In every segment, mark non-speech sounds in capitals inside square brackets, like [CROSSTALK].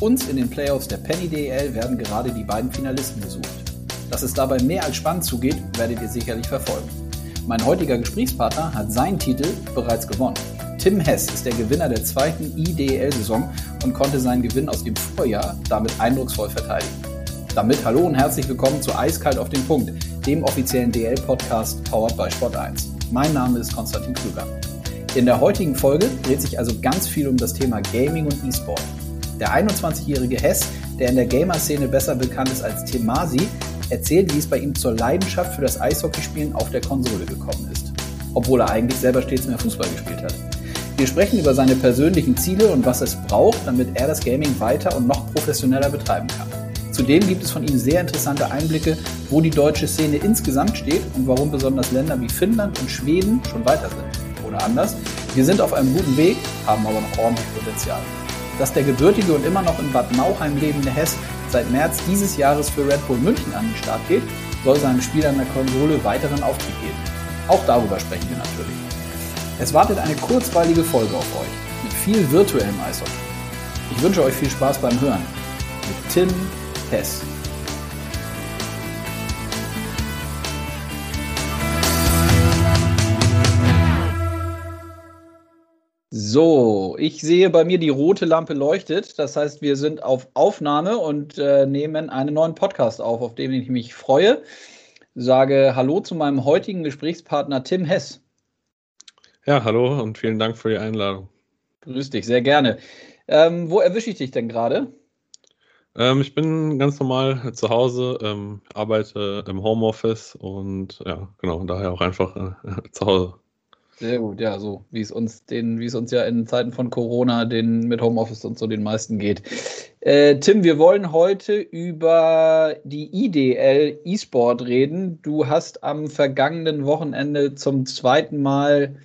uns in den Playoffs der Penny DL werden gerade die beiden Finalisten gesucht. Dass es dabei mehr als spannend zugeht, werdet ihr sicherlich verfolgen. Mein heutiger Gesprächspartner hat seinen Titel bereits gewonnen. Tim Hess ist der Gewinner der zweiten IDL-Saison und konnte seinen Gewinn aus dem Vorjahr damit eindrucksvoll verteidigen. Damit hallo und herzlich willkommen zu Eiskalt auf den Punkt, dem offiziellen DL-Podcast powered by Sport 1. Mein Name ist Konstantin Krüger. In der heutigen Folge dreht sich also ganz viel um das Thema Gaming und E-Sport. Der 21-jährige Hess, der in der Gamer-Szene besser bekannt ist als Tim Masi, erzählt, wie es bei ihm zur Leidenschaft für das Eishockeyspielen auf der Konsole gekommen ist. Obwohl er eigentlich selber stets mehr Fußball gespielt hat. Wir sprechen über seine persönlichen Ziele und was es braucht, damit er das Gaming weiter und noch professioneller betreiben kann. Zudem gibt es von ihm sehr interessante Einblicke, wo die deutsche Szene insgesamt steht und warum besonders Länder wie Finnland und Schweden schon weiter sind oder anders. Wir sind auf einem guten Weg, haben aber noch ordentlich Potenzial. Dass der gebürtige und immer noch in Bad Nauheim lebende Hess seit März dieses Jahres für Red Bull München an den Start geht, soll seinem Spiel an der Konsole weiteren Auftrieb geben. Auch darüber sprechen wir natürlich. Es wartet eine kurzweilige Folge auf euch mit viel virtuellem Eishockey. Ich wünsche euch viel Spaß beim Hören mit Tim Hess. So, ich sehe bei mir die rote Lampe leuchtet. Das heißt, wir sind auf Aufnahme und äh, nehmen einen neuen Podcast auf, auf den ich mich freue. Sage Hallo zu meinem heutigen Gesprächspartner Tim Hess. Ja, hallo und vielen Dank für die Einladung. Grüß dich, sehr gerne. Ähm, wo erwische ich dich denn gerade? Ähm, ich bin ganz normal zu Hause, ähm, arbeite im Homeoffice und ja, genau, daher auch einfach äh, [LAUGHS] zu Hause. Sehr gut, ja, so wie es uns den, wie es uns ja in Zeiten von Corona, den mit Homeoffice und so den meisten geht. Äh, Tim, wir wollen heute über die IDL E-Sport reden. Du hast am vergangenen Wochenende zum zweiten Mal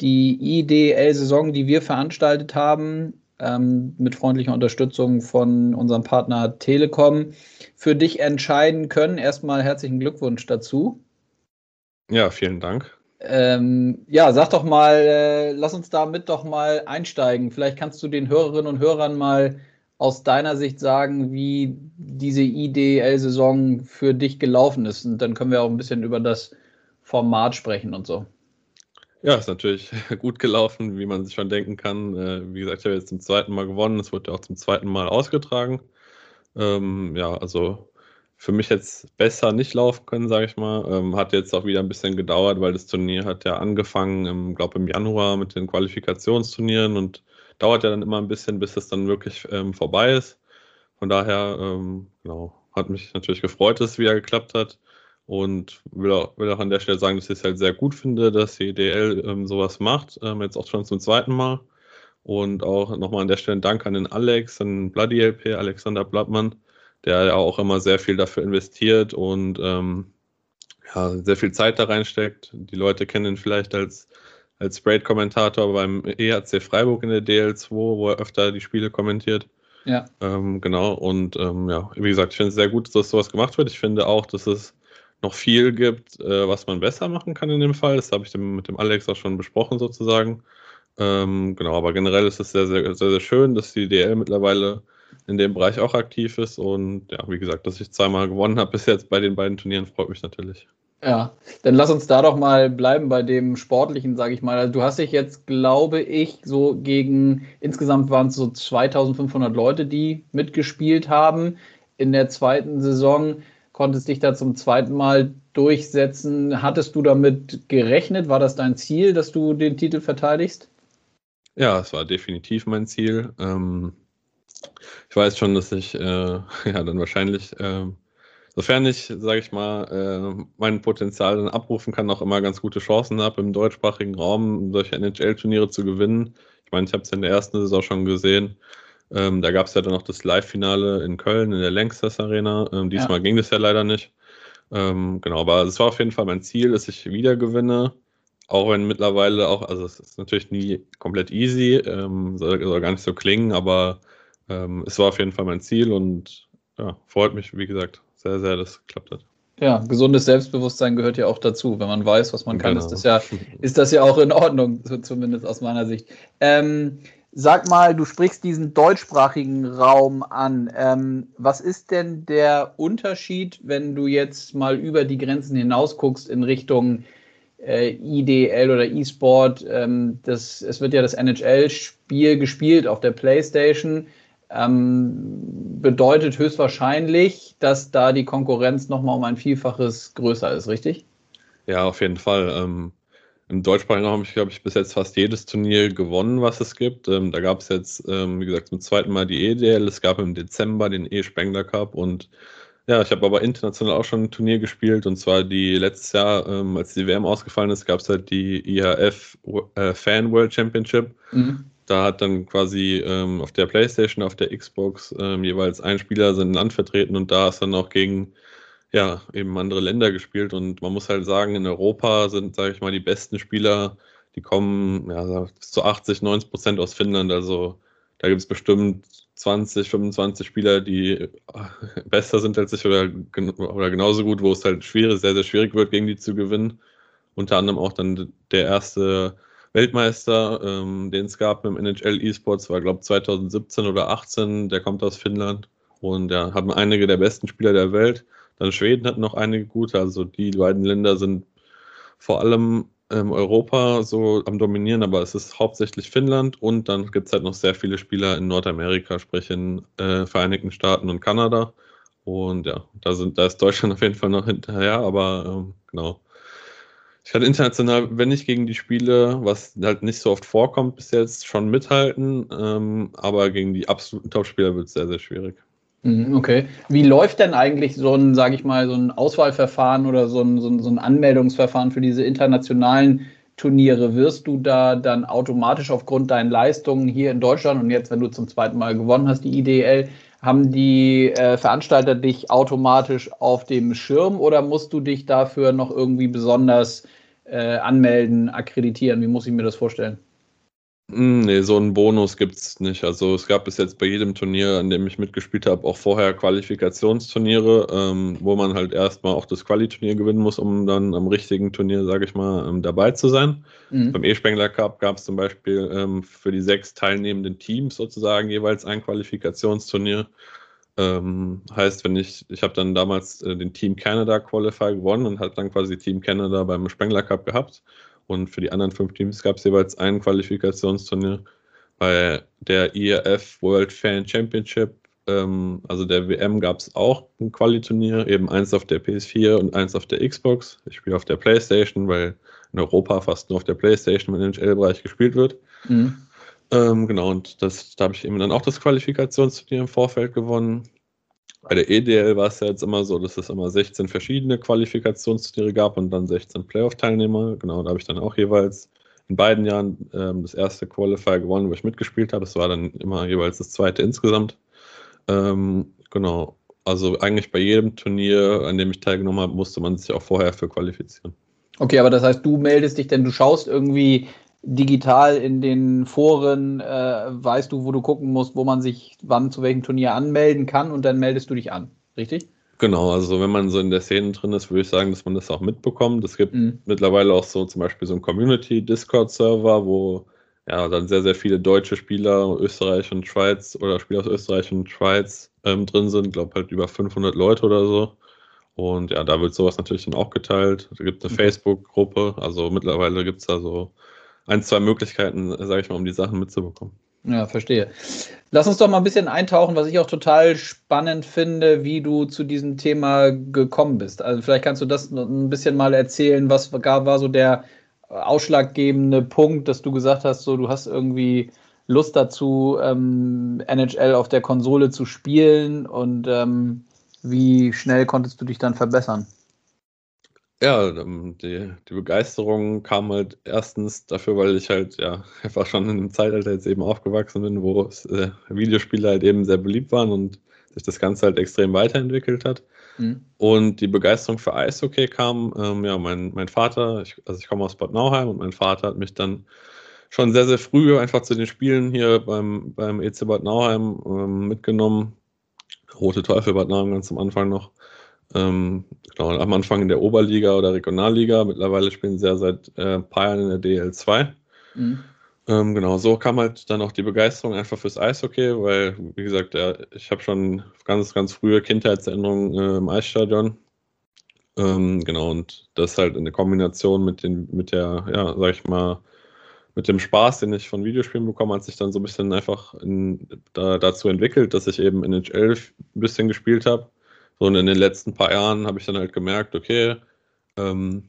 die IDL-Saison, die wir veranstaltet haben, ähm, mit freundlicher Unterstützung von unserem Partner Telekom, für dich entscheiden können. Erstmal herzlichen Glückwunsch dazu. Ja, vielen Dank. Ähm, ja, sag doch mal, äh, lass uns damit doch mal einsteigen. Vielleicht kannst du den Hörerinnen und Hörern mal aus deiner Sicht sagen, wie diese IDL-Saison für dich gelaufen ist. Und dann können wir auch ein bisschen über das Format sprechen und so. Ja, ist natürlich [LAUGHS] gut gelaufen, wie man sich schon denken kann. Äh, wie gesagt, ich habe jetzt zum zweiten Mal gewonnen. Es wurde ja auch zum zweiten Mal ausgetragen. Ähm, ja, also für mich jetzt besser nicht laufen können, sage ich mal. Ähm, hat jetzt auch wieder ein bisschen gedauert, weil das Turnier hat ja angefangen, glaube im Januar mit den Qualifikationsturnieren und dauert ja dann immer ein bisschen, bis es dann wirklich ähm, vorbei ist. Von daher, ähm, genau, hat mich natürlich gefreut, dass es wieder geklappt hat und will auch, will auch an der Stelle sagen, dass ich es halt sehr gut finde, dass die DL ähm, sowas macht, ähm, jetzt auch schon zum zweiten Mal. Und auch nochmal an der Stelle Dank an den Alex, an Bloody LP, Alexander Blattmann, der ja auch immer sehr viel dafür investiert und ähm, ja, sehr viel Zeit da reinsteckt. Die Leute kennen ihn vielleicht als, als Sprayed-Kommentator beim EHC Freiburg in der DL2, wo er öfter die Spiele kommentiert. Ja. Ähm, genau, und ähm, ja, wie gesagt, ich finde es sehr gut, dass sowas gemacht wird. Ich finde auch, dass es noch viel gibt, äh, was man besser machen kann in dem Fall. Das habe ich dem, mit dem Alex auch schon besprochen, sozusagen. Ähm, genau, aber generell ist es sehr, sehr, sehr, sehr schön, dass die DL mittlerweile in dem Bereich auch aktiv ist. Und ja, wie gesagt, dass ich zweimal gewonnen habe bis jetzt bei den beiden Turnieren, freut mich natürlich. Ja, dann lass uns da doch mal bleiben bei dem Sportlichen, sage ich mal. Also du hast dich jetzt, glaube ich, so gegen, insgesamt waren es so 2500 Leute, die mitgespielt haben. In der zweiten Saison konntest dich da zum zweiten Mal durchsetzen. Hattest du damit gerechnet? War das dein Ziel, dass du den Titel verteidigst? Ja, es war definitiv mein Ziel. Ähm, ich weiß schon, dass ich äh, [LAUGHS] ja dann wahrscheinlich, äh, sofern ich, sage ich mal, äh, mein Potenzial dann abrufen kann, auch immer ganz gute Chancen habe, im deutschsprachigen Raum solche NHL-Turniere zu gewinnen. Ich meine, ich habe es in der ersten Saison schon gesehen. Ähm, da gab es ja dann noch das Live-Finale in Köln in der Längstes Arena. Ähm, diesmal ja. ging das ja leider nicht. Ähm, genau, aber es war auf jeden Fall mein Ziel, dass ich wieder gewinne. Auch wenn mittlerweile auch, also es ist natürlich nie komplett easy, ähm, soll, soll, gar nicht so klingen, aber ähm, es war auf jeden Fall mein Ziel und ja, freut mich, wie gesagt, sehr, sehr, dass es geklappt hat. Ja, gesundes Selbstbewusstsein gehört ja auch dazu. Wenn man weiß, was man kann, genau. ist, das ja, [LAUGHS] ist das ja auch in Ordnung, so zumindest aus meiner Sicht. Ähm, Sag mal, du sprichst diesen deutschsprachigen Raum an. Ähm, was ist denn der Unterschied, wenn du jetzt mal über die Grenzen hinaus guckst in Richtung äh, IDL oder E-Sport? Ähm, das, es wird ja das NHL-Spiel gespielt auf der PlayStation. Ähm, bedeutet höchstwahrscheinlich, dass da die Konkurrenz nochmal um ein Vielfaches größer ist, richtig? Ja, auf jeden Fall. Ähm, Im deutschsprachigen Raum habe ich, glaube ich, bis jetzt fast jedes Turnier gewonnen, was es gibt. Ähm, da gab es jetzt, ähm, wie gesagt, zum zweiten Mal die EDL. Es gab im Dezember den E-Spengler Cup und ja, ich habe aber international auch schon ein Turnier gespielt und zwar die letztes Jahr, ähm, als die WM ausgefallen ist, gab es halt die IHF äh, Fan World Championship. Mhm. Da hat dann quasi ähm, auf der PlayStation, auf der Xbox ähm, jeweils ein Spieler sein Land vertreten und da ist dann auch gegen ja, eben andere Länder gespielt. Und man muss halt sagen, in Europa sind, sage ich mal, die besten Spieler, die kommen ja, bis zu 80, 90 Prozent aus Finnland. Also da gibt es bestimmt 20, 25 Spieler, die äh, [LAUGHS] besser sind als ich oder, oder genauso gut, wo es halt schwierig, sehr, sehr schwierig wird, gegen die zu gewinnen. Unter anderem auch dann der erste Weltmeister, ähm, den es gab im NHL eSports, war glaube ich 2017 oder 18, der kommt aus Finnland und ja, haben einige der besten Spieler der Welt. Dann Schweden hat noch einige gute, also die beiden Länder sind vor allem ähm, Europa so am Dominieren, aber es ist hauptsächlich Finnland und dann gibt es halt noch sehr viele Spieler in Nordamerika, sprich in äh, Vereinigten Staaten und Kanada. Und ja, da, sind, da ist Deutschland [LAUGHS] auf jeden Fall noch hinterher, aber ähm, genau. Ich kann international, wenn ich gegen die spiele, was halt nicht so oft vorkommt bis jetzt, schon mithalten, ähm, aber gegen die absoluten Topspieler wird es sehr, sehr schwierig. Mhm, okay. Wie läuft denn eigentlich so ein, sage ich mal, so ein Auswahlverfahren oder so ein, so ein, so ein Anmeldungsverfahren für diese internationalen Turniere? Wirst du da dann automatisch aufgrund deinen Leistungen hier in Deutschland und jetzt, wenn du zum zweiten Mal gewonnen hast, die IDL, haben die äh, Veranstalter dich automatisch auf dem Schirm oder musst du dich dafür noch irgendwie besonders äh, anmelden, akkreditieren? Wie muss ich mir das vorstellen? Hm, nee, so einen Bonus gibt es nicht. Also es gab bis jetzt bei jedem Turnier, an dem ich mitgespielt habe, auch vorher Qualifikationsturniere, ähm, wo man halt erstmal auch das Quali-Turnier gewinnen muss, um dann am richtigen Turnier, sage ich mal, ähm, dabei zu sein. Mhm. Beim E-Spengler Cup gab es zum Beispiel ähm, für die sechs teilnehmenden Teams sozusagen jeweils ein Qualifikationsturnier. Ähm, heißt, wenn ich, ich habe dann damals äh, den Team Canada Qualifier gewonnen und hat dann quasi Team Canada beim Spengler Cup gehabt. Und für die anderen fünf Teams gab es jeweils ein Qualifikationsturnier. Bei der IRF World Fan Championship, ähm, also der WM, gab es auch ein Qualiturnier, eben eins auf der PS4 und eins auf der Xbox. Ich spiele auf der PlayStation, weil in Europa fast nur auf der PlayStation im NHL-Bereich gespielt wird. Mhm. Ähm, genau, und das, da habe ich eben dann auch das Qualifikationsturnier im Vorfeld gewonnen. Bei der EDL war es ja jetzt immer so, dass es immer 16 verschiedene Qualifikationsturniere gab und dann 16 Playoff-Teilnehmer. Genau, da habe ich dann auch jeweils in beiden Jahren ähm, das erste Qualifier gewonnen, wo ich mitgespielt habe. Es war dann immer jeweils das zweite insgesamt. Ähm, genau, also eigentlich bei jedem Turnier, an dem ich teilgenommen habe, musste man sich auch vorher für qualifizieren. Okay, aber das heißt, du meldest dich denn, du schaust irgendwie digital in den Foren, äh, weißt du, wo du gucken musst, wo man sich wann zu welchem Turnier anmelden kann und dann meldest du dich an, richtig? Genau, also wenn man so in der Szene drin ist, würde ich sagen, dass man das auch mitbekommt. Es gibt mhm. mittlerweile auch so zum Beispiel so einen Community-Discord-Server, wo ja dann sehr, sehr viele deutsche Spieler, Österreich und Schweiz oder Spieler aus Österreich und Schweiz ähm, drin sind. Ich glaube halt über 500 Leute oder so. Und ja, da wird sowas natürlich dann auch geteilt. Da gibt es eine mhm. Facebook-Gruppe, also mittlerweile gibt es da so ein, zwei Möglichkeiten, sage ich mal, um die Sachen mitzubekommen. Ja, verstehe. Lass uns doch mal ein bisschen eintauchen, was ich auch total spannend finde, wie du zu diesem Thema gekommen bist. Also vielleicht kannst du das ein bisschen mal erzählen, was war so der ausschlaggebende Punkt, dass du gesagt hast, so du hast irgendwie Lust dazu, ähm, NHL auf der Konsole zu spielen und ähm, wie schnell konntest du dich dann verbessern? Ja, ähm, die, die Begeisterung kam halt erstens dafür, weil ich halt ja [LAUGHS] einfach schon in einem Zeitalter jetzt eben aufgewachsen bin, wo äh, Videospiele halt eben sehr beliebt waren und sich das Ganze halt extrem weiterentwickelt hat. Mhm. Und die Begeisterung für Eishockey kam, ähm, ja, mein, mein Vater, ich, also ich komme aus Bad Nauheim und mein Vater hat mich dann schon sehr, sehr früh einfach zu den Spielen hier beim, beim EC Bad Nauheim ähm, mitgenommen. Rote Teufel Bad Nauheim ganz am Anfang noch. Ähm, genau, am Anfang in der Oberliga oder Regionalliga. Mittlerweile spielen sie ja seit äh, ein paar Jahren in der DL2. Mhm. Ähm, genau, so kam halt dann auch die Begeisterung einfach fürs Eishockey, weil, wie gesagt, ja, ich habe schon ganz, ganz frühe Kindheitserinnerungen äh, im Eisstadion. Ähm, genau, und das halt in der Kombination mit, den, mit der, ja, sag ich mal, mit dem Spaß, den ich von Videospielen bekomme, hat sich dann so ein bisschen einfach in, da, dazu entwickelt, dass ich eben NHL ein bisschen gespielt habe. So, und in den letzten paar Jahren habe ich dann halt gemerkt, okay, ähm,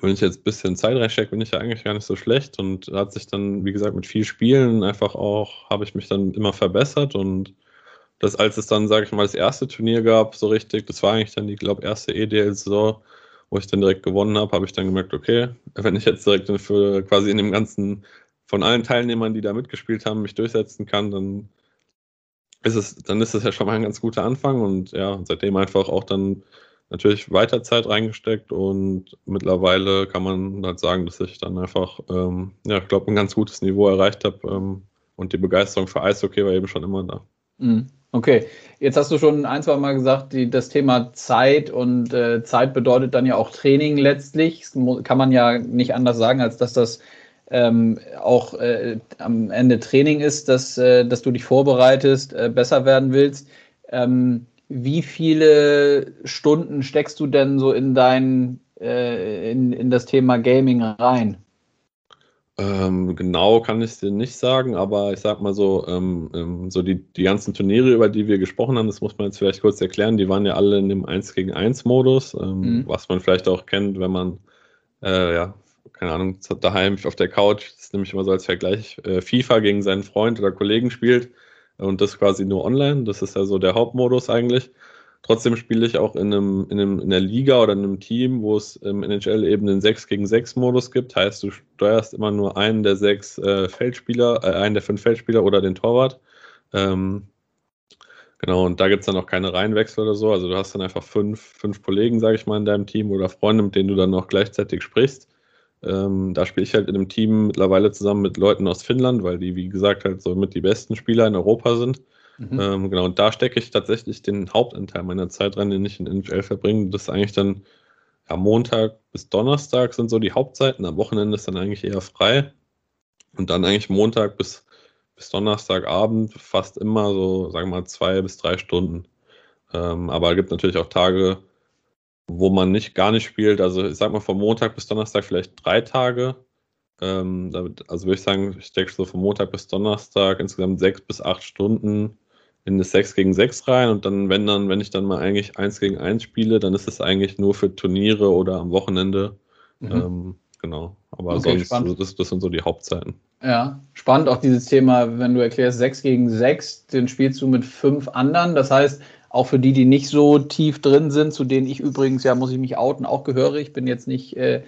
wenn ich jetzt ein bisschen Zeit reinstecke, bin ich ja eigentlich gar nicht so schlecht. Und hat sich dann, wie gesagt, mit viel Spielen einfach auch, habe ich mich dann immer verbessert. Und das, als es dann, sage ich mal, das erste Turnier gab, so richtig, das war eigentlich dann die, glaube erste EDL-Saison, wo ich dann direkt gewonnen habe, habe ich dann gemerkt, okay, wenn ich jetzt direkt für quasi in dem ganzen, von allen Teilnehmern, die da mitgespielt haben, mich durchsetzen kann, dann ist es, dann ist es ja schon mal ein ganz guter Anfang und ja, seitdem einfach auch dann natürlich weiter Zeit reingesteckt und mittlerweile kann man halt sagen, dass ich dann einfach, ähm, ja, ich glaube, ein ganz gutes Niveau erreicht habe ähm, und die Begeisterung für Eishockey war eben schon immer da. Mhm. Okay, jetzt hast du schon ein, zwei Mal gesagt, die, das Thema Zeit und äh, Zeit bedeutet dann ja auch Training letztlich. Das kann man ja nicht anders sagen, als dass das ähm, auch äh, am Ende Training ist, dass, äh, dass du dich vorbereitest, äh, besser werden willst. Ähm, wie viele Stunden steckst du denn so in dein, äh, in, in das Thema Gaming rein? Ähm, genau kann ich es dir nicht sagen, aber ich sag mal so, ähm, ähm, so die, die ganzen Turniere, über die wir gesprochen haben, das muss man jetzt vielleicht kurz erklären, die waren ja alle in dem 1 gegen 1 Modus, ähm, mhm. was man vielleicht auch kennt, wenn man, äh, ja, keine Ahnung, daheim auf der Couch, das ist nämlich immer so als Vergleich, äh, FIFA gegen seinen Freund oder Kollegen spielt und das quasi nur online. Das ist ja so der Hauptmodus eigentlich. Trotzdem spiele ich auch in, einem, in, einem, in einer Liga oder in einem Team, wo es im NHL eben einen 6 gegen 6 Modus gibt. Heißt, du steuerst immer nur einen der sechs äh, Feldspieler, äh, einen der fünf Feldspieler oder den Torwart. Ähm, genau, und da gibt es dann auch keine Reihenwechsel oder so. Also du hast dann einfach fünf, fünf Kollegen, sage ich mal, in deinem Team oder Freunde, mit denen du dann noch gleichzeitig sprichst. Ähm, da spiele ich halt in einem Team mittlerweile zusammen mit Leuten aus Finnland, weil die, wie gesagt, halt so mit die besten Spieler in Europa sind. Mhm. Ähm, genau, und da stecke ich tatsächlich den Hauptanteil meiner Zeit rein, den ich in NFL verbringe. Das ist eigentlich dann ja, Montag bis Donnerstag sind so die Hauptzeiten. Am Wochenende ist dann eigentlich eher frei. Und dann eigentlich Montag bis, bis Donnerstagabend fast immer so, sagen wir mal, zwei bis drei Stunden. Ähm, aber es gibt natürlich auch Tage, wo man nicht gar nicht spielt. Also ich sag mal von Montag bis Donnerstag vielleicht drei Tage. Ähm, damit, also würde ich sagen, ich denke so von Montag bis Donnerstag insgesamt sechs bis acht Stunden in das 6 gegen 6 rein und dann, wenn dann, wenn ich dann mal eigentlich 1 gegen 1 spiele, dann ist es eigentlich nur für Turniere oder am Wochenende. Mhm. Ähm, genau. Aber okay, sonst, also das, das sind so die Hauptzeiten. Ja, spannend auch dieses Thema, wenn du erklärst 6 gegen 6, den spielst du mit fünf anderen. Das heißt, auch für die, die nicht so tief drin sind, zu denen ich übrigens, ja, muss ich mich outen, auch gehöre. Ich bin jetzt nicht äh,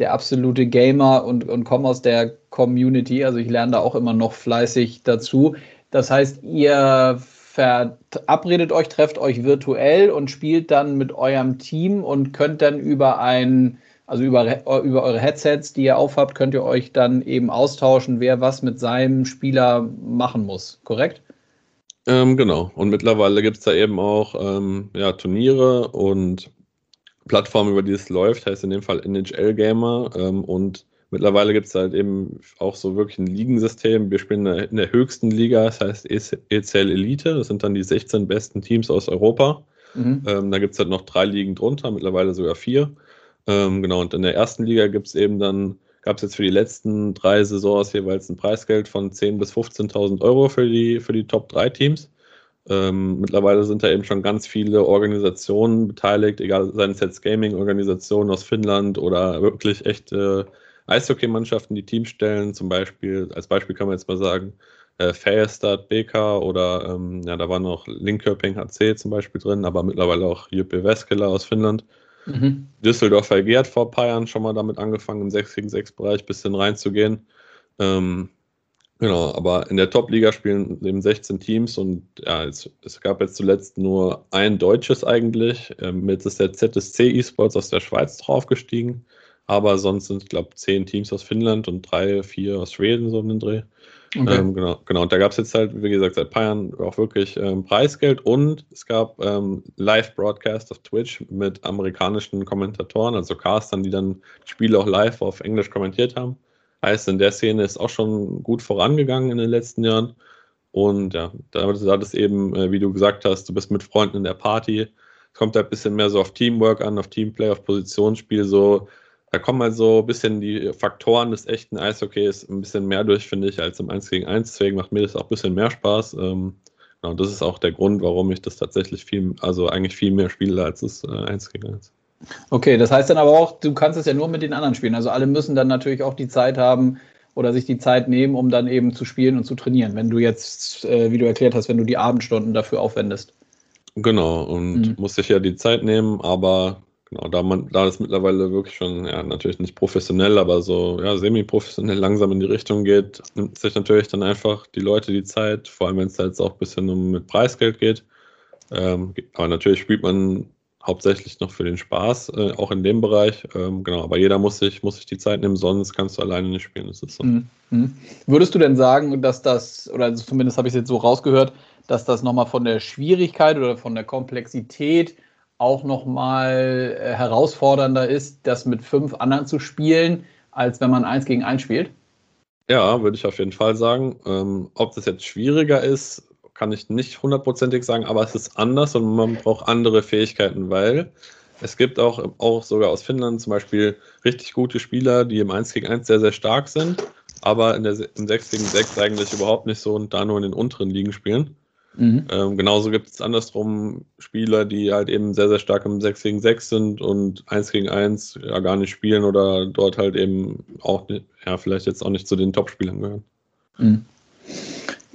der absolute Gamer und, und komme aus der Community. Also ich lerne da auch immer noch fleißig dazu. Das heißt, ihr verabredet euch, trefft euch virtuell und spielt dann mit eurem Team und könnt dann über ein, also über, über eure Headsets, die ihr aufhabt, könnt ihr euch dann eben austauschen, wer was mit seinem Spieler machen muss, korrekt? Ähm, genau. Und mittlerweile gibt es da eben auch ähm, ja, Turniere und Plattformen, über die es läuft, heißt in dem Fall NHL Gamer. Ähm, und mittlerweile gibt es halt eben auch so wirklich ein Ligensystem. Wir spielen in der, in der höchsten Liga, das heißt ECL Elite. Das sind dann die 16 besten Teams aus Europa. Mhm. Ähm, da gibt es halt noch drei Ligen drunter, mittlerweile sogar vier. Ähm, genau, und in der ersten Liga gibt es eben dann gab es jetzt für die letzten drei Saisons jeweils ein Preisgeld von 10.000 bis 15.000 Euro für die, für die Top 3 Teams. Ähm, mittlerweile sind da eben schon ganz viele Organisationen beteiligt, egal seien es jetzt Gaming-Organisationen aus Finnland oder wirklich echte Eishockey-Mannschaften, die Teams stellen. Zum Beispiel, als Beispiel kann man jetzt mal sagen, äh, Färjestad, BK oder ähm, ja, da war noch Linköping HC zum Beispiel drin, aber mittlerweile auch JP Veskela aus Finnland. Mhm. Düsseldorf hat vor ein paar Jahren schon mal damit angefangen, im 6 gegen 6 Bereich ein bisschen reinzugehen. Ähm, genau, aber in der Top-Liga spielen eben 16 Teams und ja, es, es, gab jetzt zuletzt nur ein deutsches eigentlich. Ähm, jetzt ist der ZSC eSports aus der Schweiz draufgestiegen, aber sonst sind, glaube ich, 10 Teams aus Finnland und drei, vier aus Schweden so in den Dreh. Okay. Ähm, genau, genau. Und da gab es jetzt halt, wie gesagt, seit ein paar Jahren auch wirklich ähm, Preisgeld und es gab ähm, Live-Broadcast auf Twitch mit amerikanischen Kommentatoren, also Castern, die dann Spiele auch live auf Englisch kommentiert haben. Heißt, in der Szene ist auch schon gut vorangegangen in den letzten Jahren. Und ja, da hat es eben, äh, wie du gesagt hast, du bist mit Freunden in der Party. Es kommt halt ein bisschen mehr so auf Teamwork an, auf Teamplay, auf Positionsspiel. So, da kommen halt so ein bisschen die Faktoren des echten Eishockeys ein bisschen mehr durch, finde ich, als im 1 gegen 1. Deswegen macht mir das auch ein bisschen mehr Spaß. Ähm, genau, das ist auch der Grund, warum ich das tatsächlich viel, also eigentlich viel mehr spiele als das äh, 1 gegen 1. Okay, das heißt dann aber auch, du kannst es ja nur mit den anderen spielen. Also alle müssen dann natürlich auch die Zeit haben, oder sich die Zeit nehmen, um dann eben zu spielen und zu trainieren, wenn du jetzt, äh, wie du erklärt hast, wenn du die Abendstunden dafür aufwendest. Genau, und mhm. muss sich ja die Zeit nehmen, aber genau, da man, da das mittlerweile wirklich schon, ja, natürlich nicht professionell, aber so, ja, semi-professionell langsam in die Richtung geht, nimmt sich natürlich dann einfach die Leute die Zeit, vor allem wenn es da jetzt auch ein bisschen um mit Preisgeld geht. Ähm, aber natürlich spielt man hauptsächlich noch für den Spaß, äh, auch in dem Bereich. Ähm, genau, aber jeder muss sich, muss sich die Zeit nehmen, sonst kannst du alleine nicht spielen. Das ist so. Mhm. mhm. Würdest du denn sagen, dass das, oder zumindest habe ich es jetzt so rausgehört, dass das nochmal von der Schwierigkeit oder von der Komplexität auch nochmal äh, herausfordernder ist, das mit fünf anderen zu spielen, als wenn man eins gegen eins spielt? Ja, würde ich auf jeden Fall sagen. Ähm, ob das jetzt schwieriger ist, kann ich nicht hundertprozentig sagen, aber es ist anders und man braucht andere Fähigkeiten, weil es gibt auch, auch sogar aus Finnland zum Beispiel richtig gute Spieler, die im 1 gegen 1 sehr, sehr stark sind, aber in der, im 6 gegen 6 eigentlich überhaupt nicht so und da nur in den unteren Ligen spielen. Mhm. Ähm, genauso gibt es andersrum Spieler, die halt eben sehr, sehr stark im 6 gegen 6 sind und 1 gegen 1 ja gar nicht spielen oder dort halt eben auch, ja, vielleicht jetzt auch nicht zu den Top-Spielern gehören. Mhm.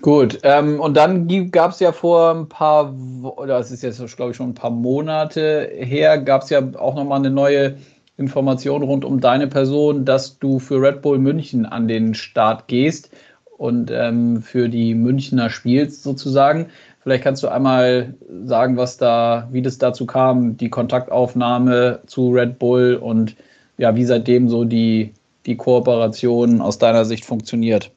Gut, ähm, und dann gab es ja vor ein paar, oder es ist jetzt, glaube ich, schon ein paar Monate her, gab es ja auch nochmal eine neue Information rund um deine Person, dass du für Red Bull München an den Start gehst und ähm, für die Münchner spielst sozusagen. Vielleicht kannst du einmal sagen, was da, wie das dazu kam, die Kontaktaufnahme zu Red Bull und ja, wie seitdem so die, die Kooperation aus deiner Sicht funktioniert.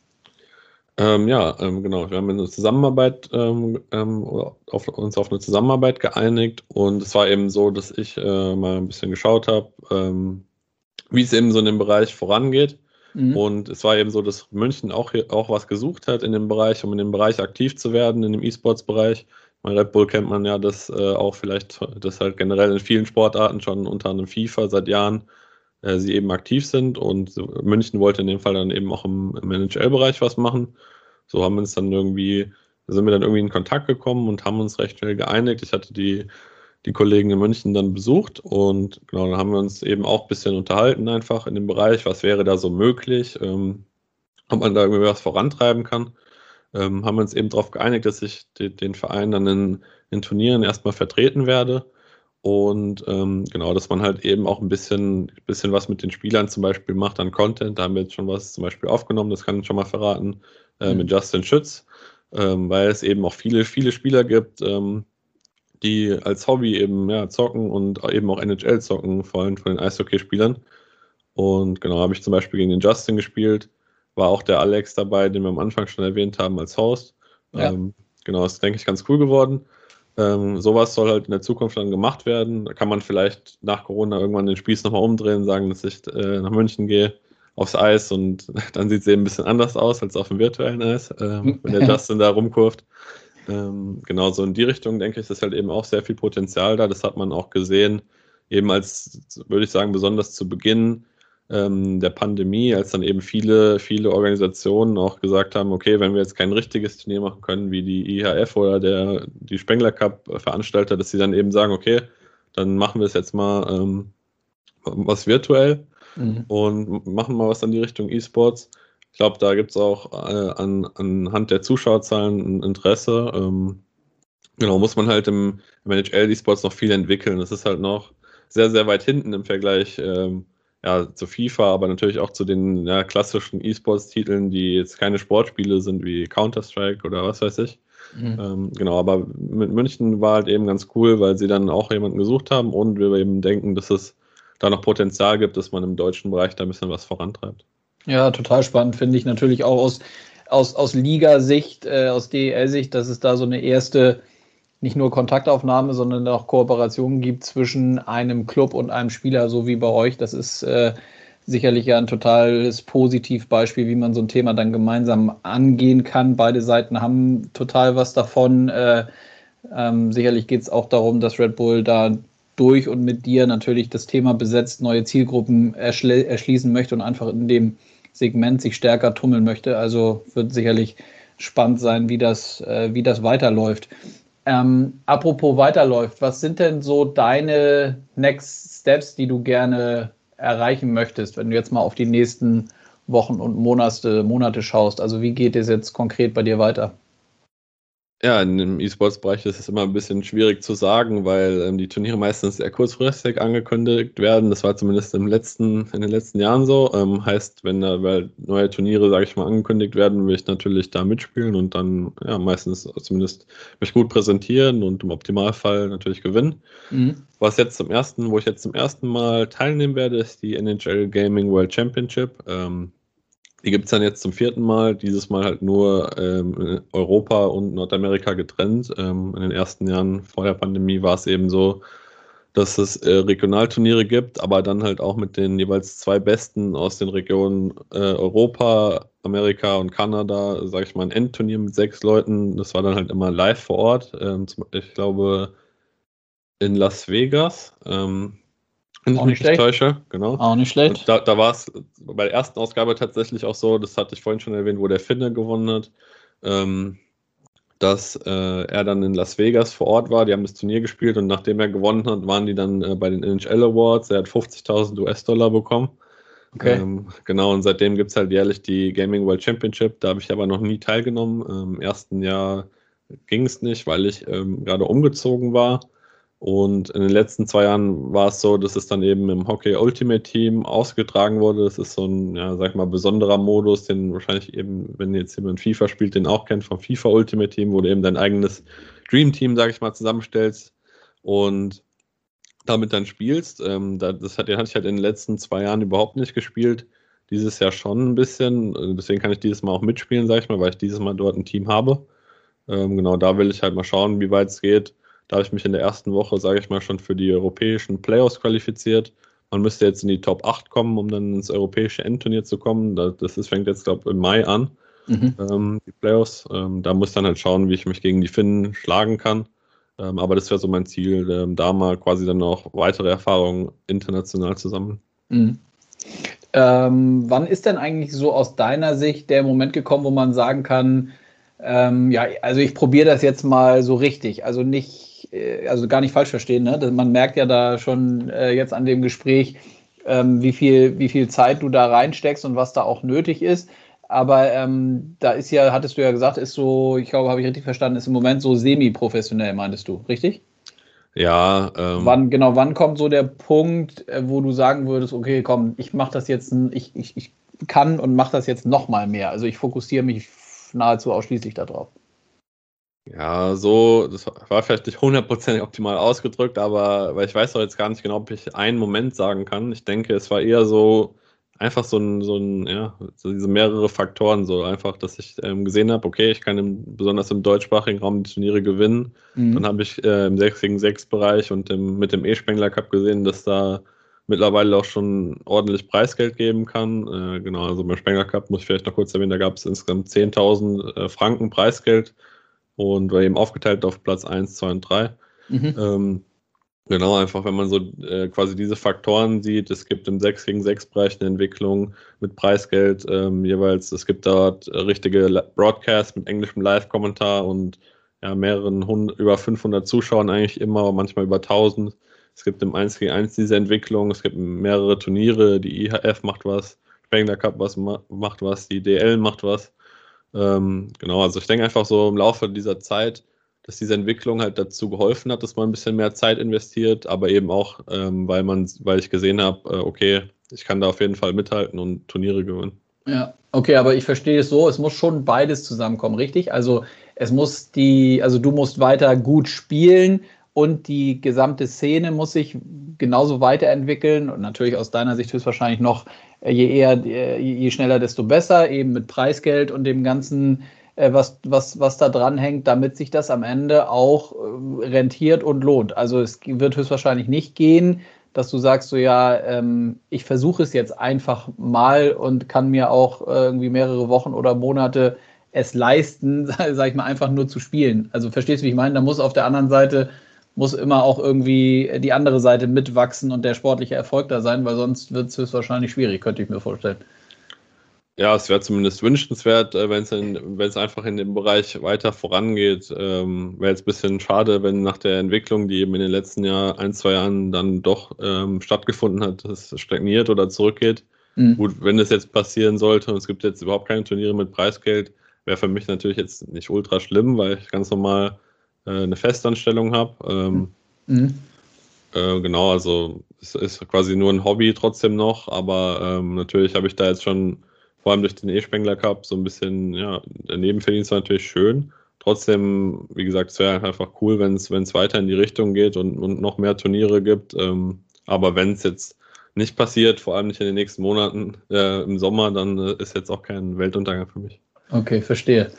Ähm, ja, ähm, genau. Wir haben eine Zusammenarbeit, ähm, ähm, auf, uns auf eine Zusammenarbeit geeinigt und es war eben so, dass ich äh, mal ein bisschen geschaut habe, ähm, wie es eben so in dem Bereich vorangeht. Mhm. Und es war eben so, dass München auch, auch was gesucht hat in dem Bereich, um in dem Bereich aktiv zu werden, in dem E-Sports-Bereich. Bei Red Bull kennt man ja das äh, auch vielleicht, dass halt generell in vielen Sportarten schon unter anderem FIFA seit Jahren äh, sie eben aktiv sind und München wollte in dem Fall dann eben auch im, im NHL-Bereich was machen. So haben wir uns dann irgendwie, sind wir dann irgendwie in Kontakt gekommen und haben uns recht schnell geeinigt. Ich hatte die, die Kollegen in München dann besucht und genau, dann haben wir uns eben auch ein bisschen unterhalten einfach in dem Bereich, was wäre da so möglich, ähm, ob man da irgendwie was vorantreiben kann. Ähm, haben wir uns eben darauf geeinigt, dass ich die, den Verein dann in, in Turnieren erstmal vertreten werde und ähm, genau, dass man halt eben auch ein bisschen, bisschen was mit den Spielern zum Beispiel macht an Content. Da haben wir jetzt schon was zum Beispiel aufgenommen, das kann ich schon mal verraten, äh, mhm. mit Justin Schütz, ähm, weil es eben auch viele, viele Spieler gibt, ähm, die als Hobby eben ja, zocken und eben auch NHL zocken, vor allem von den Eishockeyspielern. Und genau, habe ich zum Beispiel gegen den Justin gespielt, war auch der Alex dabei, den wir am Anfang schon erwähnt haben als Host. Ja. Ähm, genau, ist, denke ich, ganz cool geworden. Ähm, sowas soll halt in der Zukunft dann gemacht werden. Da kann man vielleicht nach Corona irgendwann den Spieß nochmal umdrehen, sagen, dass ich äh, nach München gehe, aufs Eis und [LAUGHS] dann sieht es eben ein bisschen anders aus als auf dem virtuellen Eis, ähm, wenn der [LAUGHS] Justin da rumkurft. Ähm, genau so in die Richtung, denke ich, ist halt eben auch sehr viel Potenzial da. Das hat man auch gesehen, eben als, würde ich sagen, besonders zu Beginn ähm, der Pandemie, als dann eben viele, viele Organisationen auch gesagt haben, okay, wenn wir jetzt kein richtiges Turnier machen können, wie die IHF oder der, die Spengler Cup Veranstalter, dass sie dann eben sagen, okay, dann machen wir es jetzt mal ähm, was virtuell mhm. und machen mal was an die Richtung E-Sports. Ich glaube, da gibt es auch äh, an, anhand der Zuschauerzahlen ein Interesse. Ähm, genau, muss man halt im, im NHL E-Sports noch viel entwickeln. Das ist halt noch sehr, sehr weit hinten im Vergleich ähm, ja, zu FIFA, aber natürlich auch zu den ja, klassischen E-Sports-Titeln, die jetzt keine Sportspiele sind wie Counter-Strike oder was weiß ich. Mhm. Ähm, genau, aber mit München war halt eben ganz cool, weil sie dann auch jemanden gesucht haben und wir eben denken, dass es da noch Potenzial gibt, dass man im deutschen Bereich da ein bisschen was vorantreibt. Ja, total spannend, finde ich natürlich auch aus, aus, aus Liga-Sicht, äh, aus DEL-Sicht, dass es da so eine erste nicht nur Kontaktaufnahme, sondern auch Kooperationen gibt zwischen einem Club und einem Spieler, so wie bei euch. Das ist äh, sicherlich ja ein totales Positivbeispiel, wie man so ein Thema dann gemeinsam angehen kann. Beide Seiten haben total was davon. Äh, ähm, sicherlich geht es auch darum, dass Red Bull da durch und mit dir natürlich das Thema besetzt, neue Zielgruppen erschli erschließen möchte und einfach in dem Segment sich stärker tummeln möchte. Also wird sicherlich spannend sein, wie das, äh, wie das weiterläuft. Ähm, apropos weiterläuft, was sind denn so deine Next Steps, die du gerne erreichen möchtest, wenn du jetzt mal auf die nächsten Wochen und Monate, Monate schaust? Also wie geht es jetzt konkret bei dir weiter? Ja, im E-Sports-Bereich ist es immer ein bisschen schwierig zu sagen, weil ähm, die Turniere meistens sehr kurzfristig angekündigt werden. Das war zumindest im letzten, in den letzten Jahren so. Ähm, heißt, wenn da neue Turniere, sage ich mal, angekündigt werden, will ich natürlich da mitspielen und dann ja meistens zumindest mich gut präsentieren und im Optimalfall natürlich gewinnen. Mhm. Was jetzt zum ersten, wo ich jetzt zum ersten Mal teilnehmen werde, ist die NHL Gaming World Championship. Ähm, die gibt es dann jetzt zum vierten Mal, dieses Mal halt nur ähm, Europa und Nordamerika getrennt. Ähm, in den ersten Jahren vor der Pandemie war es eben so, dass es äh, Regionalturniere gibt, aber dann halt auch mit den jeweils zwei Besten aus den Regionen äh, Europa, Amerika und Kanada, sage ich mal, ein Endturnier mit sechs Leuten. Das war dann halt immer live vor Ort. Ähm, ich glaube in Las Vegas. Ähm, wenn ich mich nicht täusche, genau. Auch nicht schlecht. Und da, da war es bei der ersten Ausgabe tatsächlich auch so, das hatte ich vorhin schon erwähnt, wo der Finne gewonnen hat, ähm, dass äh, er dann in Las Vegas vor Ort war. Die haben das Turnier gespielt und nachdem er gewonnen hat, waren die dann äh, bei den NHL Awards. Er hat 50.000 US-Dollar bekommen. Okay. Ähm, genau, und seitdem gibt es halt jährlich die Gaming World Championship. Da habe ich aber noch nie teilgenommen. Ähm, Im ersten Jahr ging es nicht, weil ich ähm, gerade umgezogen war. Und in den letzten zwei Jahren war es so, dass es dann eben im Hockey Ultimate Team ausgetragen wurde. Das ist so ein, ja, sag mal, besonderer Modus, den wahrscheinlich eben, wenn jetzt jemand FIFA spielt, den auch kennt vom FIFA Ultimate Team, wo du eben dein eigenes Dream Team, sag ich mal, zusammenstellst und damit dann spielst. Ähm, das hat, den hatte ich halt in den letzten zwei Jahren überhaupt nicht gespielt. Dieses Jahr schon ein bisschen. Deswegen kann ich dieses Mal auch mitspielen, sag ich mal, weil ich dieses Mal dort ein Team habe. Ähm, genau, da will ich halt mal schauen, wie weit es geht da habe ich mich in der ersten Woche, sage ich mal, schon für die europäischen Playoffs qualifiziert. Man müsste jetzt in die Top 8 kommen, um dann ins europäische Endturnier zu kommen. Das ist, fängt jetzt, glaube ich, im Mai an, mhm. ähm, die Playoffs. Ähm, da muss dann halt schauen, wie ich mich gegen die Finnen schlagen kann. Ähm, aber das wäre so mein Ziel, ähm, da mal quasi dann auch weitere Erfahrungen international zu sammeln. Mhm. Ähm, wann ist denn eigentlich so aus deiner Sicht der Moment gekommen, wo man sagen kann, ähm, ja, also ich probiere das jetzt mal so richtig. Also nicht also gar nicht falsch verstehen, ne? Man merkt ja da schon äh, jetzt an dem Gespräch, ähm, wie, viel, wie viel Zeit du da reinsteckst und was da auch nötig ist. Aber ähm, da ist ja, hattest du ja gesagt, ist so, ich glaube, habe ich richtig verstanden, ist im Moment so semi-professionell, meintest du, richtig? Ja. Ähm, wann, genau, wann kommt so der Punkt, äh, wo du sagen würdest, okay, komm, ich mache das jetzt, ich, ich, ich kann und mache das jetzt nochmal mehr. Also ich fokussiere mich nahezu ausschließlich darauf. Ja, so, das war vielleicht nicht hundertprozentig optimal ausgedrückt, aber weil ich weiß doch jetzt gar nicht genau, ob ich einen Moment sagen kann. Ich denke, es war eher so einfach so ein, so ein ja, so diese mehrere Faktoren, so einfach, dass ich ähm, gesehen habe, okay, ich kann im, besonders im deutschsprachigen Raum die Turniere gewinnen. Mhm. Dann habe ich äh, im 6 gegen 6 Bereich und im, mit dem E-Spengler Cup gesehen, dass da mittlerweile auch schon ordentlich Preisgeld geben kann. Äh, genau, also beim Spengler Cup muss ich vielleicht noch kurz erwähnen, da gab es insgesamt 10.000 äh, Franken Preisgeld und war eben aufgeteilt auf Platz 1, 2 und 3. Mhm. Ähm, genau, einfach wenn man so äh, quasi diese Faktoren sieht, es gibt im 6 gegen 6 Bereich eine Entwicklung mit Preisgeld ähm, jeweils, es gibt dort äh, richtige Broadcasts mit englischem Live-Kommentar und ja, mehreren hundert, über 500 Zuschauern eigentlich immer, manchmal über 1000. Es gibt im 1 gegen 1 diese Entwicklung, es gibt mehrere Turniere, die IHF macht was, Spengler Cup was, macht was, die DL macht was. Ähm, genau, also ich denke einfach so im Laufe dieser Zeit, dass diese Entwicklung halt dazu geholfen hat, dass man ein bisschen mehr Zeit investiert, aber eben auch, ähm, weil man, weil ich gesehen habe, äh, okay, ich kann da auf jeden Fall mithalten und Turniere gewinnen. Ja, okay, aber ich verstehe es so, es muss schon beides zusammenkommen, richtig? Also es muss die, also du musst weiter gut spielen und die gesamte Szene muss sich genauso weiterentwickeln und natürlich aus deiner Sicht höchstwahrscheinlich noch äh, je eher, äh, je schneller, desto besser, eben mit Preisgeld und dem ganzen, äh, was, was, was da dran hängt, damit sich das am Ende auch rentiert und lohnt. Also es wird höchstwahrscheinlich nicht gehen, dass du sagst, so ja, ähm, ich versuche es jetzt einfach mal und kann mir auch irgendwie mehrere Wochen oder Monate es leisten, [LAUGHS] sag ich mal, einfach nur zu spielen. Also verstehst du, wie ich meine? Da muss auf der anderen Seite muss immer auch irgendwie die andere Seite mitwachsen und der sportliche Erfolg da sein, weil sonst wird es wahrscheinlich schwierig, könnte ich mir vorstellen. Ja, es wäre zumindest wünschenswert, äh, wenn es einfach in dem Bereich weiter vorangeht. Ähm, wäre jetzt ein bisschen schade, wenn nach der Entwicklung, die eben in den letzten Jahr, ein, zwei Jahren dann doch ähm, stattgefunden hat, es stagniert oder zurückgeht. Mhm. Gut, wenn das jetzt passieren sollte und es gibt jetzt überhaupt keine Turniere mit Preisgeld, wäre für mich natürlich jetzt nicht ultra schlimm, weil ich ganz normal äh, eine Festanstellung habe. Ähm, mhm. äh, genau, also es ist quasi nur ein Hobby trotzdem noch, aber ähm, natürlich habe ich da jetzt schon vor allem durch den E-Spengler Cup so ein bisschen, ja, der Nebenverdienst war natürlich schön. Trotzdem, wie gesagt, es wäre einfach cool, wenn es weiter in die Richtung geht und, und noch mehr Turniere gibt. Ähm, aber wenn es jetzt nicht passiert, vor allem nicht in den nächsten Monaten äh, im Sommer, dann äh, ist jetzt auch kein Weltuntergang für mich. Okay, verstehe.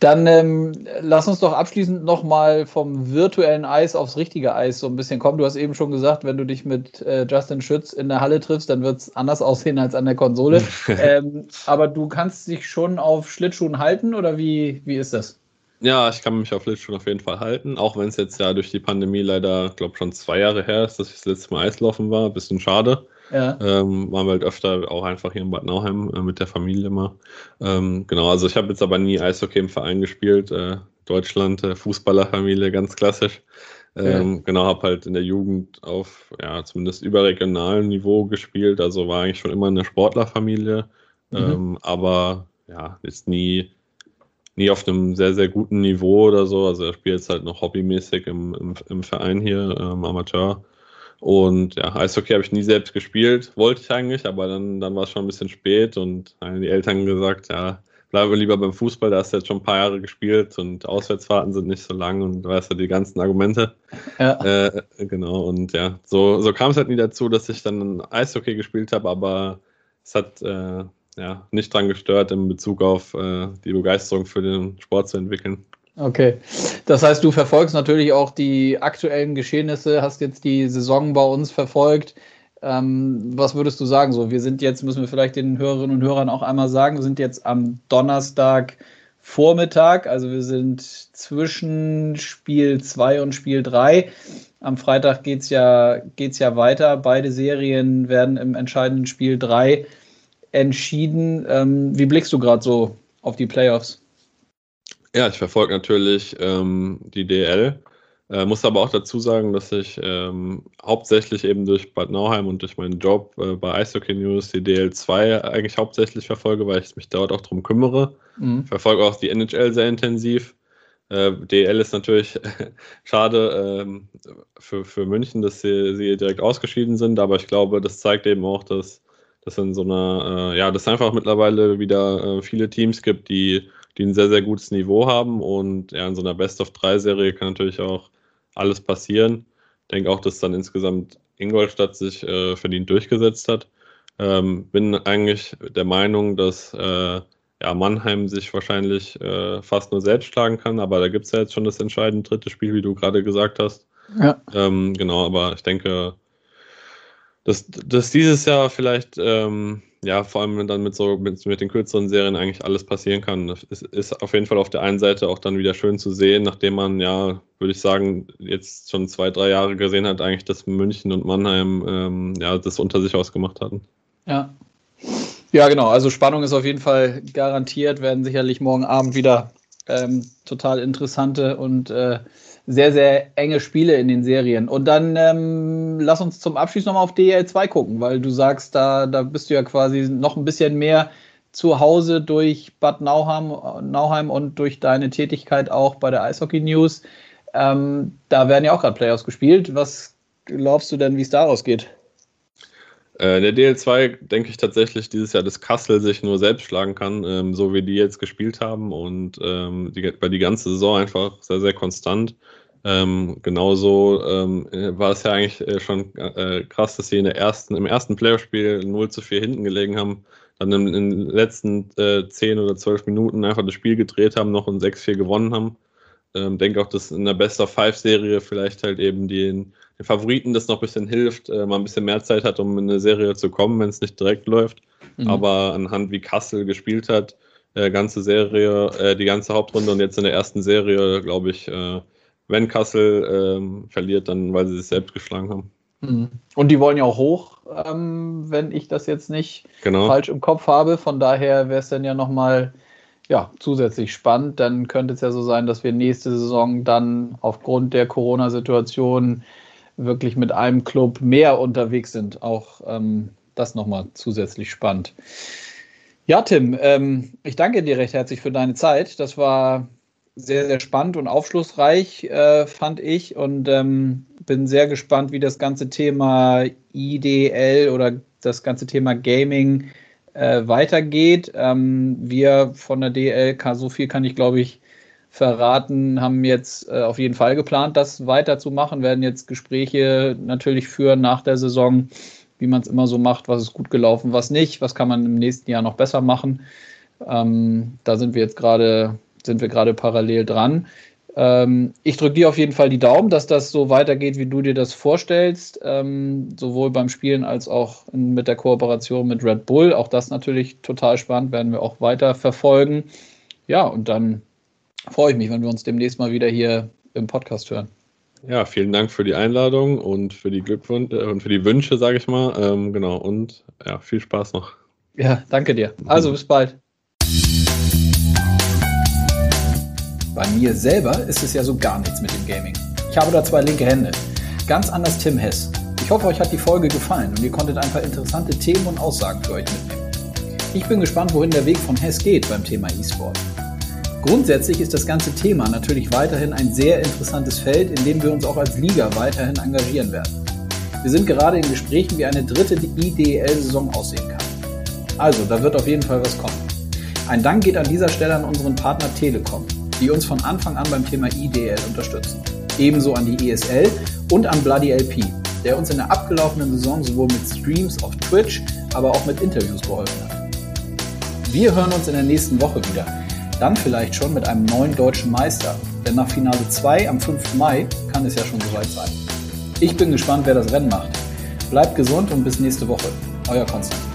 Dann ähm, lass uns doch abschließend nochmal vom virtuellen Eis aufs richtige Eis so ein bisschen kommen. Du hast eben schon gesagt, wenn du dich mit äh, Justin Schütz in der Halle triffst, dann wird es anders aussehen als an der Konsole. [LAUGHS] ähm, aber du kannst dich schon auf Schlittschuhen halten oder wie, wie ist das? Ja, ich kann mich auf Schlittschuhen auf jeden Fall halten, auch wenn es jetzt ja durch die Pandemie leider, glaube schon zwei Jahre her ist, dass ich das letzte Mal Eislaufen war. Bisschen schade. Ja. Ähm, waren wir halt öfter auch einfach hier in Bad Nauheim äh, mit der Familie mal. Ähm, genau, also ich habe jetzt aber nie Eishockey im Verein gespielt. Äh, Deutschland, äh, Fußballerfamilie, ganz klassisch. Ähm, ja. Genau, habe halt in der Jugend auf ja, zumindest überregionalem Niveau gespielt. Also war eigentlich schon immer eine Sportlerfamilie. Mhm. Ähm, aber ja, ist nie, nie auf einem sehr, sehr guten Niveau oder so. Also er spielt jetzt halt noch hobbymäßig im, im, im Verein hier, ähm, Amateur. Und ja, Eishockey habe ich nie selbst gespielt, wollte ich eigentlich, aber dann, dann war es schon ein bisschen spät und haben die Eltern gesagt, ja, bleibe lieber beim Fußball, da hast du jetzt schon ein paar Jahre gespielt und Auswärtsfahrten sind nicht so lang und du weißt ja die ganzen Argumente. Ja. Äh, genau, und ja, so, so kam es halt nie dazu, dass ich dann Eishockey gespielt habe, aber es hat äh, ja, nicht dran gestört, in Bezug auf äh, die Begeisterung für den Sport zu entwickeln. Okay. Das heißt, du verfolgst natürlich auch die aktuellen Geschehnisse, hast jetzt die Saison bei uns verfolgt. Ähm, was würdest du sagen? So, wir sind jetzt, müssen wir vielleicht den Hörerinnen und Hörern auch einmal sagen, wir sind jetzt am Donnerstag Vormittag, also wir sind zwischen Spiel 2 und Spiel 3. Am Freitag geht es ja, geht's ja weiter. Beide Serien werden im entscheidenden Spiel 3 entschieden. Ähm, wie blickst du gerade so auf die Playoffs? Ja, ich verfolge natürlich ähm, die DL. Äh, muss aber auch dazu sagen, dass ich ähm, hauptsächlich eben durch Bad Nauheim und durch meinen Job äh, bei Eishockey News die DL2 eigentlich hauptsächlich verfolge, weil ich mich dort auch darum kümmere. Mhm. Ich verfolge auch die NHL sehr intensiv. Äh, DL ist natürlich [LAUGHS] schade ähm, für, für München, dass sie, sie direkt ausgeschieden sind, aber ich glaube, das zeigt eben auch, dass, dass in so einer, äh, ja, dass es einfach mittlerweile wieder äh, viele Teams gibt, die die ein sehr, sehr gutes Niveau haben. Und ja, in so einer Best-of-3-Serie kann natürlich auch alles passieren. Ich denke auch, dass dann insgesamt Ingolstadt sich äh, verdient durchgesetzt hat. Ähm, bin eigentlich der Meinung, dass äh, ja, Mannheim sich wahrscheinlich äh, fast nur selbst schlagen kann, aber da gibt es ja jetzt schon das entscheidende dritte Spiel, wie du gerade gesagt hast. Ja. Ähm, genau, aber ich denke, dass, dass dieses Jahr vielleicht ähm, ja, vor allem dann mit so mit, mit den kürzeren Serien eigentlich alles passieren kann. Es ist auf jeden Fall auf der einen Seite auch dann wieder schön zu sehen, nachdem man ja, würde ich sagen, jetzt schon zwei, drei Jahre gesehen hat, eigentlich, dass München und Mannheim ähm, ja das unter sich ausgemacht hatten. Ja. Ja, genau. Also Spannung ist auf jeden Fall garantiert, werden sicherlich morgen Abend wieder ähm, total interessante und äh, sehr, sehr enge Spiele in den Serien. Und dann ähm, lass uns zum Abschluss nochmal auf DL2 gucken, weil du sagst, da, da bist du ja quasi noch ein bisschen mehr zu Hause durch Bad Nauheim, Nauheim und durch deine Tätigkeit auch bei der Eishockey News. Ähm, da werden ja auch gerade Playoffs gespielt. Was glaubst du denn, wie es daraus geht? Äh, der DL2 denke ich tatsächlich dieses Jahr, dass Kassel sich nur selbst schlagen kann, ähm, so wie die jetzt gespielt haben und ähm, die, bei die ganze Saison einfach sehr, sehr konstant. Ähm, genauso ähm, war es ja eigentlich äh, schon äh, krass, dass sie in der ersten, im ersten Playoff-Spiel 0 zu 4 hinten gelegen haben, dann in, in den letzten äh, 10 oder 12 Minuten einfach das Spiel gedreht haben, noch ein 6-4 gewonnen haben. Ähm, denke auch, dass in der Best of Five Serie vielleicht halt eben die, den Favoriten das noch ein bisschen hilft, äh, man ein bisschen mehr Zeit hat, um in eine Serie zu kommen, wenn es nicht direkt läuft. Mhm. Aber anhand wie Kassel gespielt hat, äh, ganze Serie, äh, die ganze Hauptrunde und jetzt in der ersten Serie, glaube ich, äh, wenn Kassel ähm, verliert, dann weil sie sich selbst geschlagen haben. Mhm. Und die wollen ja auch hoch, ähm, wenn ich das jetzt nicht genau. falsch im Kopf habe. Von daher wäre es dann ja nochmal ja, zusätzlich spannend. Dann könnte es ja so sein, dass wir nächste Saison dann aufgrund der Corona-Situation wirklich mit einem Club mehr unterwegs sind. Auch ähm, das nochmal zusätzlich spannend. Ja, Tim, ähm, ich danke dir recht herzlich für deine Zeit. Das war sehr, sehr spannend und aufschlussreich, äh, fand ich. Und ähm, bin sehr gespannt, wie das ganze Thema IDL oder das ganze Thema Gaming äh, weitergeht. Ähm, wir von der DLK, so viel kann ich, glaube ich, verraten, haben jetzt äh, auf jeden Fall geplant, das weiterzumachen, werden jetzt Gespräche natürlich führen nach der Saison, wie man es immer so macht, was ist gut gelaufen, was nicht, was kann man im nächsten Jahr noch besser machen. Ähm, da sind wir jetzt gerade, sind wir gerade parallel dran. Ähm, ich drücke dir auf jeden Fall die Daumen, dass das so weitergeht, wie du dir das vorstellst, ähm, sowohl beim Spielen als auch in, mit der Kooperation mit Red Bull. Auch das natürlich total spannend, werden wir auch weiter verfolgen. Ja, und dann freue ich mich, wenn wir uns demnächst mal wieder hier im Podcast hören. Ja, vielen Dank für die Einladung und für die Glückwünsche äh, und für die Wünsche, sage ich mal. Ähm, genau, und ja, viel Spaß noch. Ja, danke dir. Also bis bald. Bei mir selber ist es ja so gar nichts mit dem Gaming. Ich habe da zwei linke Hände. Ganz anders Tim Hess. Ich hoffe, euch hat die Folge gefallen und ihr konntet ein paar interessante Themen und Aussagen für euch mitnehmen. Ich bin gespannt, wohin der Weg von Hess geht beim Thema E-Sport. Grundsätzlich ist das ganze Thema natürlich weiterhin ein sehr interessantes Feld, in dem wir uns auch als Liga weiterhin engagieren werden. Wir sind gerade in Gesprächen, wie eine dritte IDL-Saison aussehen kann. Also, da wird auf jeden Fall was kommen. Ein Dank geht an dieser Stelle an unseren Partner Telekom, die uns von Anfang an beim Thema IDL unterstützen. Ebenso an die ESL und an Bloody LP, der uns in der abgelaufenen Saison sowohl mit Streams auf Twitch, aber auch mit Interviews geholfen hat. Wir hören uns in der nächsten Woche wieder dann vielleicht schon mit einem neuen deutschen Meister. Denn nach Finale 2 am 5. Mai kann es ja schon soweit sein. Ich bin gespannt, wer das Rennen macht. Bleibt gesund und bis nächste Woche. Euer Konstantin.